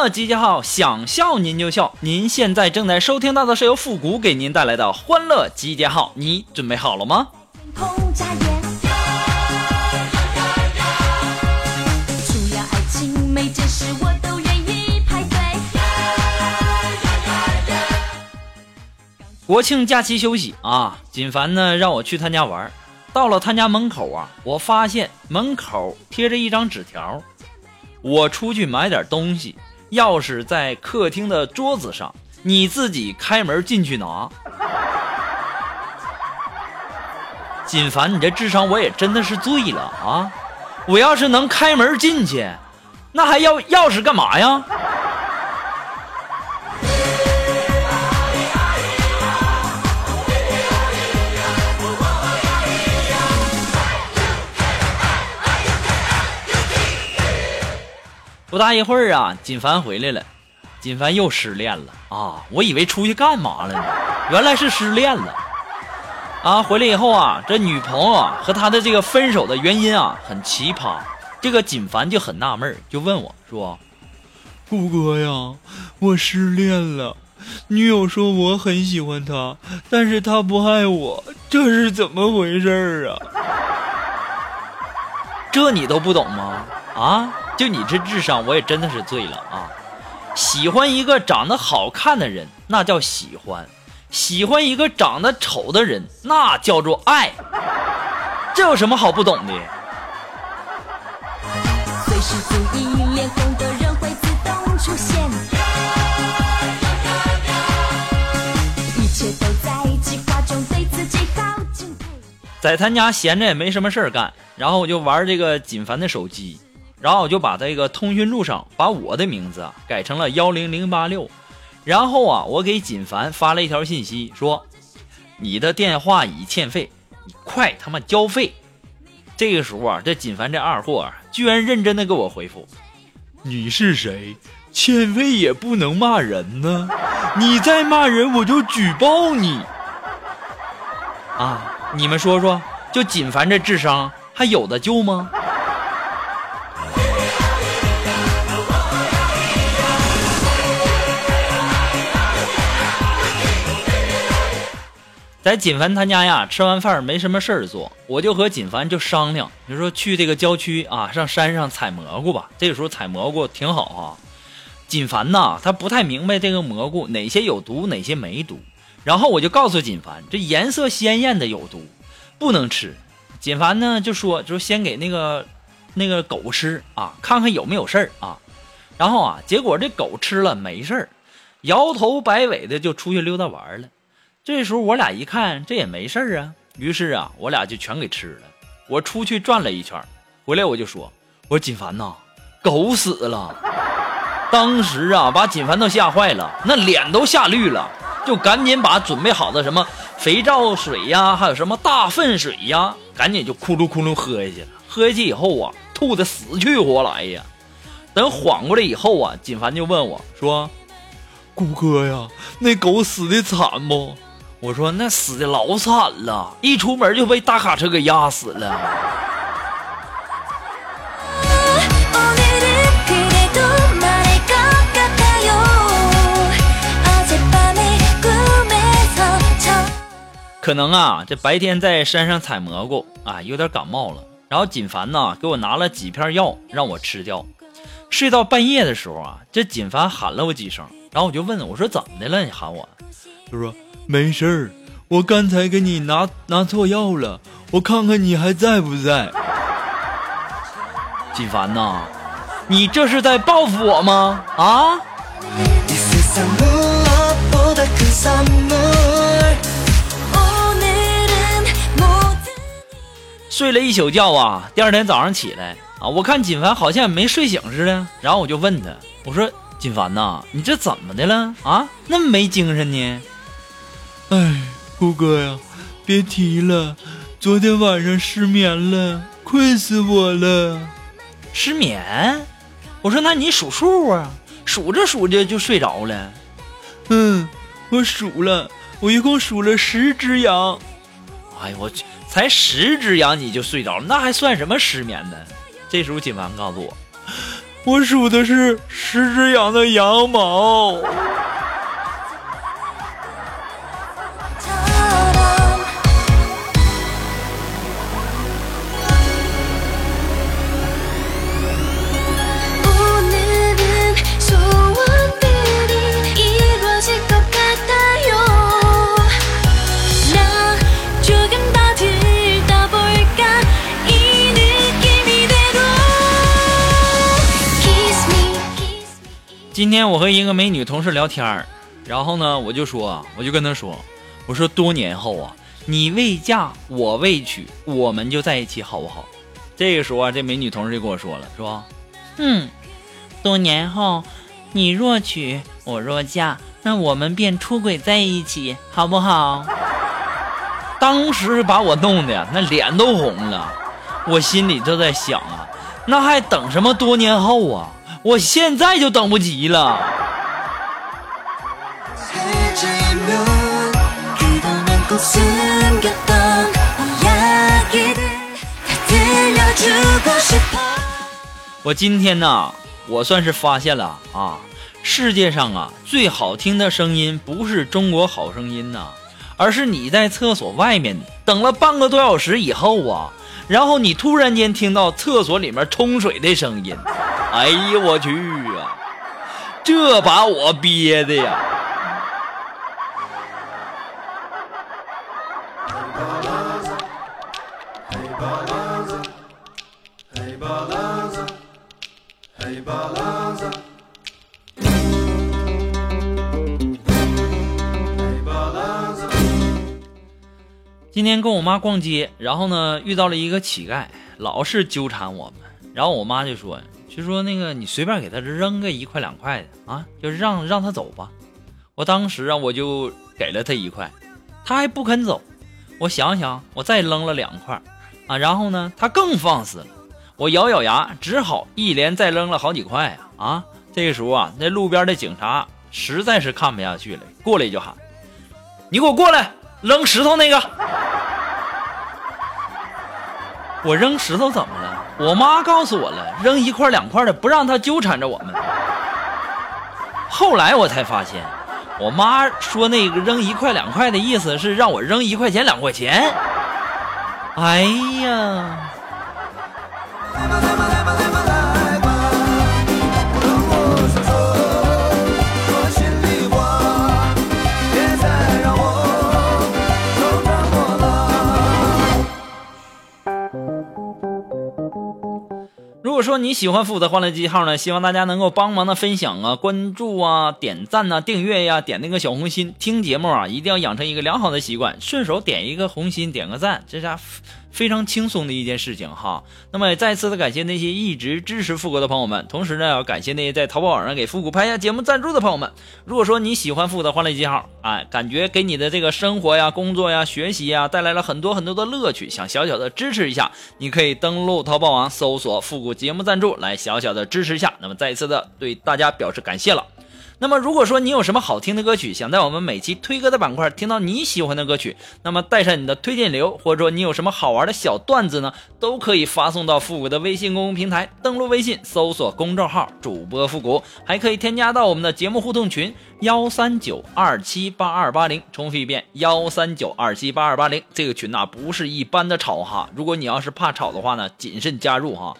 欢乐集结号，想笑您就笑。您现在正在收听到的是由复古给您带来的欢乐集结号，你准备好了吗？国庆假期休息啊，锦凡呢让我去他家玩。到了他家门口啊，我发现门口贴着一张纸条，我出去买点东西，钥匙在客厅的桌子上，你自己开门进去拿。锦凡，你这智商我也真的是醉了啊！我要是能开门进去，那还要钥匙干嘛呀？不大一会儿啊，锦凡回来了，锦凡又失恋了啊！我以为出去干嘛了呢，原来是失恋了。啊，回来以后啊，这女朋友啊和他的这个分手的原因啊很奇葩，这个锦凡就很纳闷，就问我说：“顾哥呀，我失恋了，女友说我很喜欢他，但是他不爱我，这是怎么回事儿啊？” 这你都不懂吗？啊，就你这智商，我也真的是醉了啊！喜欢一个长得好看的人，那叫喜欢；喜欢一个长得丑的人，那叫做爱。这有什么好不懂的？随时注意，脸红的人会自动出现。一切都在计划中，对自己好敬佩。在他家闲着也没什么事儿干，然后我就玩这个锦凡的手机，然后我就把这个通讯录上把我的名字啊改成了幺零零八六，然后啊我给锦凡发了一条信息说，你的电话已欠费，你快他妈交费。这个时候啊，这锦凡这二货啊，居然认真的给我回复：“你是谁？欠费也不能骂人呢，你再骂人我就举报你。”啊，你们说说，就锦凡这智商还有的救吗？在锦凡他家呀，吃完饭没什么事儿做，我就和锦凡就商量，就说去这个郊区啊，上山上采蘑菇吧。这个时候采蘑菇挺好哈、锦凡呐，他不太明白这个蘑菇哪些有毒，哪些没毒。然后我就告诉锦凡，这颜色鲜艳的有毒，不能吃。锦凡呢就说，就先给那个那个狗吃啊，看看有没有事儿啊。然后啊，结果这狗吃了没事儿，摇头摆尾的就出去溜达玩了。这时候我俩一看，这也没事啊，于是啊，我俩就全给吃了。我出去转了一圈，回来我就说，我说锦凡呐，狗死了。当时啊，把锦凡都吓坏了，那脸都吓绿了，就赶紧把准备好的什么肥皂水呀，还有什么大粪水呀，赶紧就咕噜咕噜喝下去了。喝下去以后啊，吐的死去活来呀。等缓过来以后啊，锦凡就问我说：“谷哥呀，那狗死的惨不？”我说那死的老惨了一出门就被大卡车给压死了。可能啊这白天在山上采蘑菇啊有点感冒了然后锦凡呢给我拿了几片药让我吃掉。睡到半夜的时候啊这锦凡喊了我几声然后我就问我说怎么的了？你喊我。就说没事儿我刚才给你拿拿错药了我看看你还在不在。锦凡呐你这是在报复我吗？啊？睡了一宿觉啊第二天早上起来啊我看锦凡好像也没睡醒似的然后我就问他我说锦凡呐你这怎么的了？啊那么没精神呢？哎，虎哥呀，别提了，昨天晚上失眠了，困死我了。失眠？我说那你数数啊，数着数着就睡着了。嗯，我数了，我一共数了十只羊。哎呦我去，才十只羊你就睡着了，那还算什么失眠呢？这时候锦凡告诉我，我数的是十只羊的羊毛。今天我和一个美女同事聊天儿，然后呢，我就说，我就跟她说，我说多年后啊，你未嫁我未娶，我们就在一起好不好？这个时候啊，这美女同事就跟我说了，说？嗯，多年后你若娶我若嫁，那我们便出轨在一起，好不好？当时把我弄的呀，那脸都红了，我心里就在想啊，那还等什么多年后啊？我现在就等不及了。我今天呐我算是发现了啊世界上啊最好听的声音不是中国好声音呐而是你在厕所外面等了半个多小时以后啊然后你突然间听到厕所里面冲水的声音，哎呀我去啊，这把我憋的呀！今天跟我妈逛街，然后呢遇到了一个乞丐，老是纠缠我们。然后我妈就说，就说那个你随便给他扔个一块两块的啊，就是让让他走吧。我当时啊我就给了他一块，他还不肯走。我想想，我再扔了两块啊，然后呢他更放肆了。我咬咬牙，只好一连再扔了好几块啊啊！这个时候啊，那路边的警察实在是看不下去了，过来就喊：“你给我过来，扔石头那个！”我扔石头怎么了？我妈告诉我了，扔一块两块的，不让他纠缠着我们。后来我才发现，我妈说那个扔一块两块的意思是让我扔一块钱两块钱。哎呀！如果说你喜欢负责欢乐记号呢，希望大家能够帮忙的分享啊、关注啊、点赞呐、订阅呀、点那个小红心。听节目啊，一定要养成一个良好的习惯，顺手点一个红心，点个赞，这下非常轻松的一件事情哈。那么也再次的感谢那些一直支持复古的朋友们，同时呢，要感谢那些在淘宝网上给复古拍下节目赞助的朋友们。如果说你喜欢复古的欢乐记号，哎，感觉给你的这个生活呀、工作呀、学习呀带来了很多很多的乐趣，想小小的支持一下，你可以登录淘宝网搜索“复古节目赞助”来小小的支持一下。那么再一次的对大家表示感谢了。那么如果说你有什么好听的歌曲，想在我们每期推歌的板块听到你喜欢的歌曲，那么带上你的推荐流，或者说你有什么好玩的小段子呢，都可以发送到复古的微信公众平台，登录微信搜索公众号主播复古，还可以添加到我们的节目互动群幺三九二七八二八零，重复一遍幺三九二七八二八零。这个群呐、不是一般的吵哈，如果你要是怕吵的话呢，谨慎加入哈。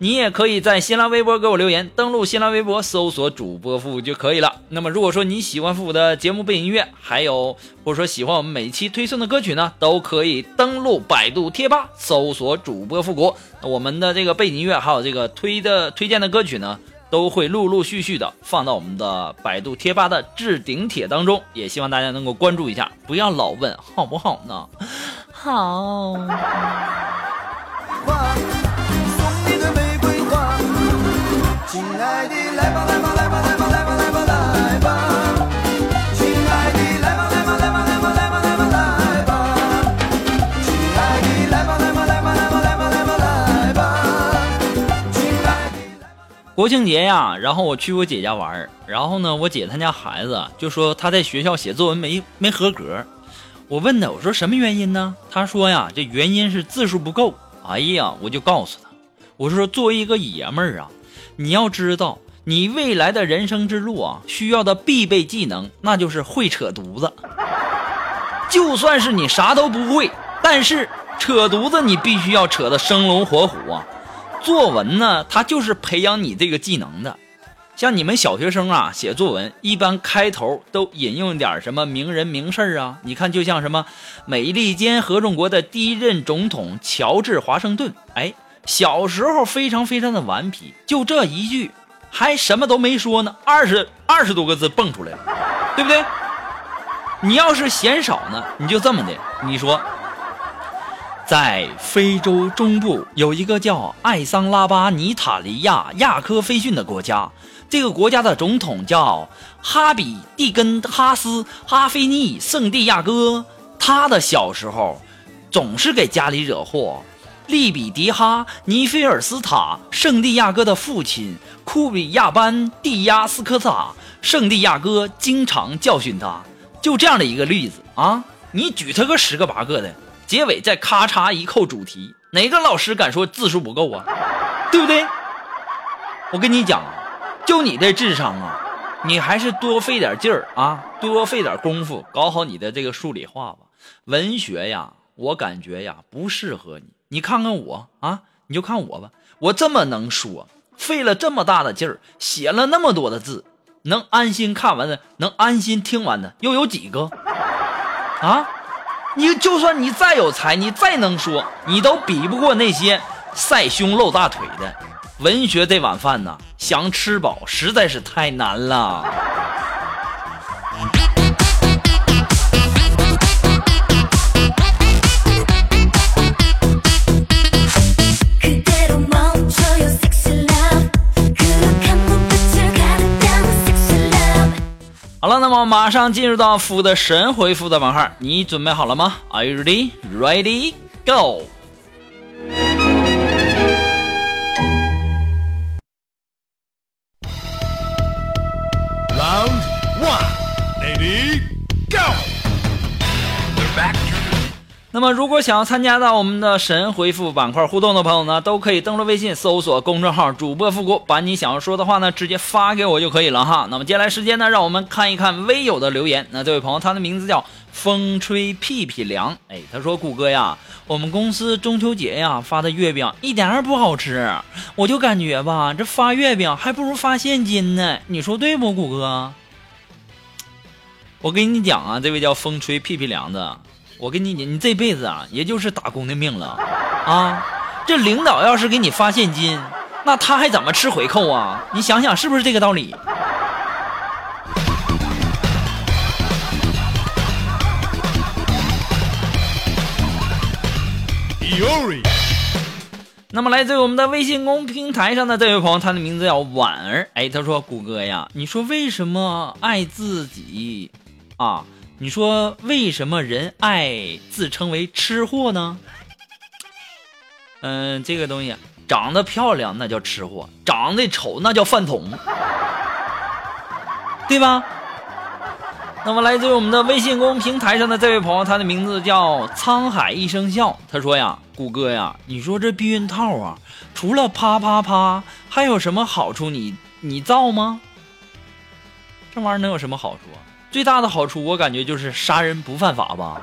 你也可以在新浪微博给我留言，登录新浪微博搜索主播复古就可以了。那么如果说你喜欢复古的节目背景音乐，还有或者说喜欢我们每期推送的歌曲呢，都可以登录百度贴吧搜索主播复古。那我们的这个背景音乐还有这个推的推荐的歌曲呢，都会陆陆续续的放到我们的百度贴吧的置顶帖当中，也希望大家能够关注一下，不要老问好不好呢？好。国庆节呀，然后我去我姐家玩儿，然后呢，我姐她家孩子就说他在学校写作文没没合格，我问他我说什么原因呢？他说呀，这原因是字数不够。哎呀，我就告诉他，我说作为一个爷们儿啊，你要知道，你未来的人生之路啊，需要的必备技能那就是会扯犊子。就算是你啥都不会，但是扯犊子你必须要扯得生龙活虎啊。作文呢，它就是培养你这个技能的。像你们小学生啊，写作文一般开头都引用点什么名人名事啊？你看，就像什么美利坚合众国的第一任总统乔治华盛顿，哎，小时候非常非常的顽皮，就这一句，还什么都没说呢，二十二十多个字蹦出来了，对不对？你要是嫌少呢，你就这么的，你说。在非洲中部有一个叫艾桑拉巴尼塔利亚亚科菲逊的国家，这个国家的总统叫哈比蒂根哈斯哈菲尼圣地亚哥。他的小时候总是给家里惹祸。利比迪哈尼菲尔斯塔圣地亚哥的父亲库比亚班蒂亚斯科塔圣地亚哥经常教训他。就这样的一个例子啊，你举他个十个八个的。结尾再咔嚓一扣主题，哪个老师敢说字数不够啊？对不对？我跟你讲，就你这智商啊，你还是多费点劲儿啊，多费点功夫，搞好你的这个数理化吧。文学呀，我感觉呀不适合你。你看看我啊，你就看我吧，我这么能说，费了这么大的劲儿，写了那么多的字，能安心看完的，能安心听完的，又有几个啊？你就算你再有才，你再能说，你都比不过那些晒胸露大腿的。文学这碗饭呢，想吃饱实在是太难了。那么马上进入到福的神回复的板块，你准备好了吗？Are you ready? Ready? Go! Round one, ready, 那么，如果想要参加到我们的神回复板块互动的朋友呢，都可以登录微信搜索公众号“主播复古”，把你想要说的话呢直接发给我就可以了哈。那么接下来时间呢，让我们看一看微友的留言。那这位朋友，他的名字叫风吹屁屁凉，哎，他说：“谷歌呀，我们公司中秋节呀发的月饼一点儿不好吃，我就感觉吧，这发月饼还不如发现金呢，你说对不，谷歌？”我跟你讲啊，这位叫风吹屁屁凉的。我跟你讲，你这辈子啊，也就是打工的命了，啊！这领导要是给你发现金，那他还怎么吃回扣啊？你想想是不是这个道理？那么来自于我们的微信公平台上的这位朋友，他的名字叫婉儿。哎，他说：“谷歌呀，你说为什么爱自己啊？你说为什么人爱自称为吃货呢？嗯，这个东西长得漂亮那叫吃货，长得丑那叫饭桶，对吧？”那么，来自于我们的微信公平台上的这位朋友，他的名字叫沧海一声笑。他说呀：“谷歌呀，你说这避孕套啊，除了啪啪啪，还有什么好处你？你造吗？这玩意儿能有什么好处啊？最大的好处，我感觉就是杀人不犯法吧。”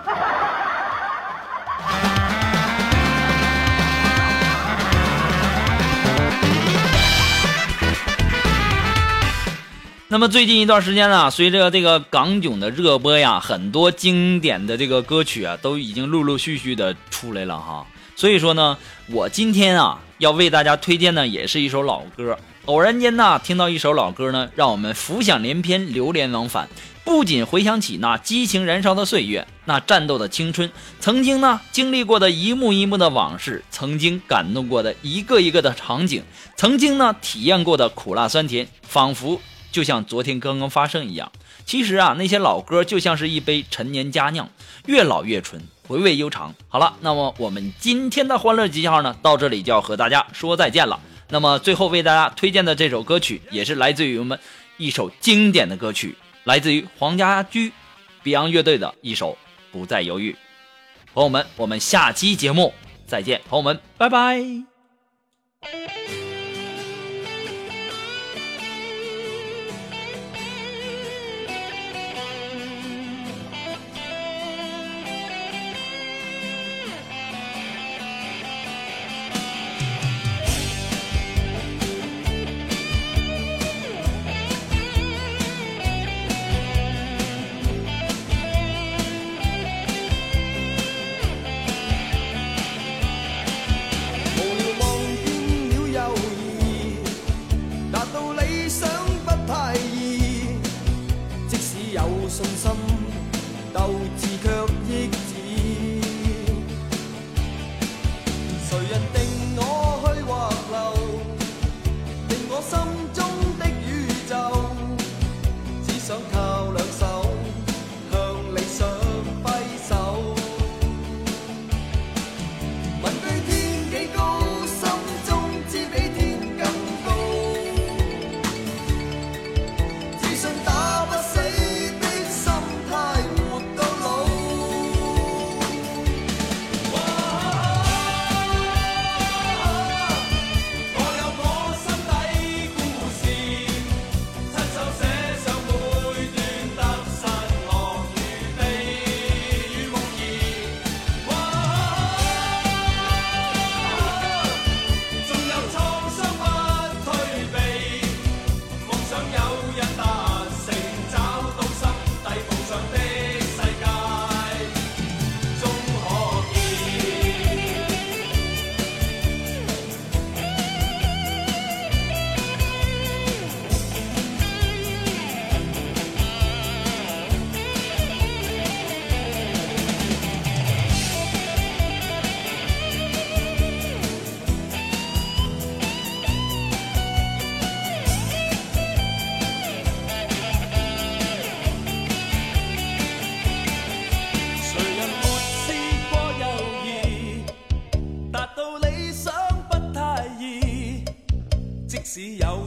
那么最近一段时间呢，随着这个港囧的热播呀，很多经典的这个歌曲啊，都已经陆陆续续的出来了哈。所以说呢，我今天啊要为大家推荐的也是一首老歌。偶然间呢听到一首老歌呢，让我们浮想联翩，流连忘返。不仅回想起那激情燃烧的岁月，那战斗的青春，曾经呢经历过的一幕一幕的往事，曾经感动过的一个一个的场景，曾经呢体验过的苦辣酸甜，仿佛就像昨天刚刚发生一样。其实啊，那些老歌就像是一杯陈年佳酿，越老越醇，回味悠长。好了，那么我们今天的欢乐集结号呢，到这里就要和大家说再见了。那么最后为大家推荐的这首歌曲，也是来自于我们一首经典的歌曲。来自于黄家驹、Beyond 乐队的一首《不再犹豫》，朋友们，我们下期节目再见，朋友们，拜拜。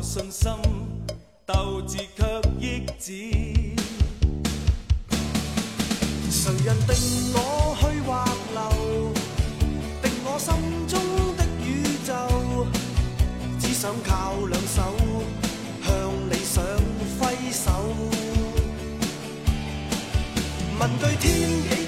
信心，鬥志卻抑止。谁人定我去或留？定我心中的宇宙，只想靠两手向理想挥手。問對天幾高，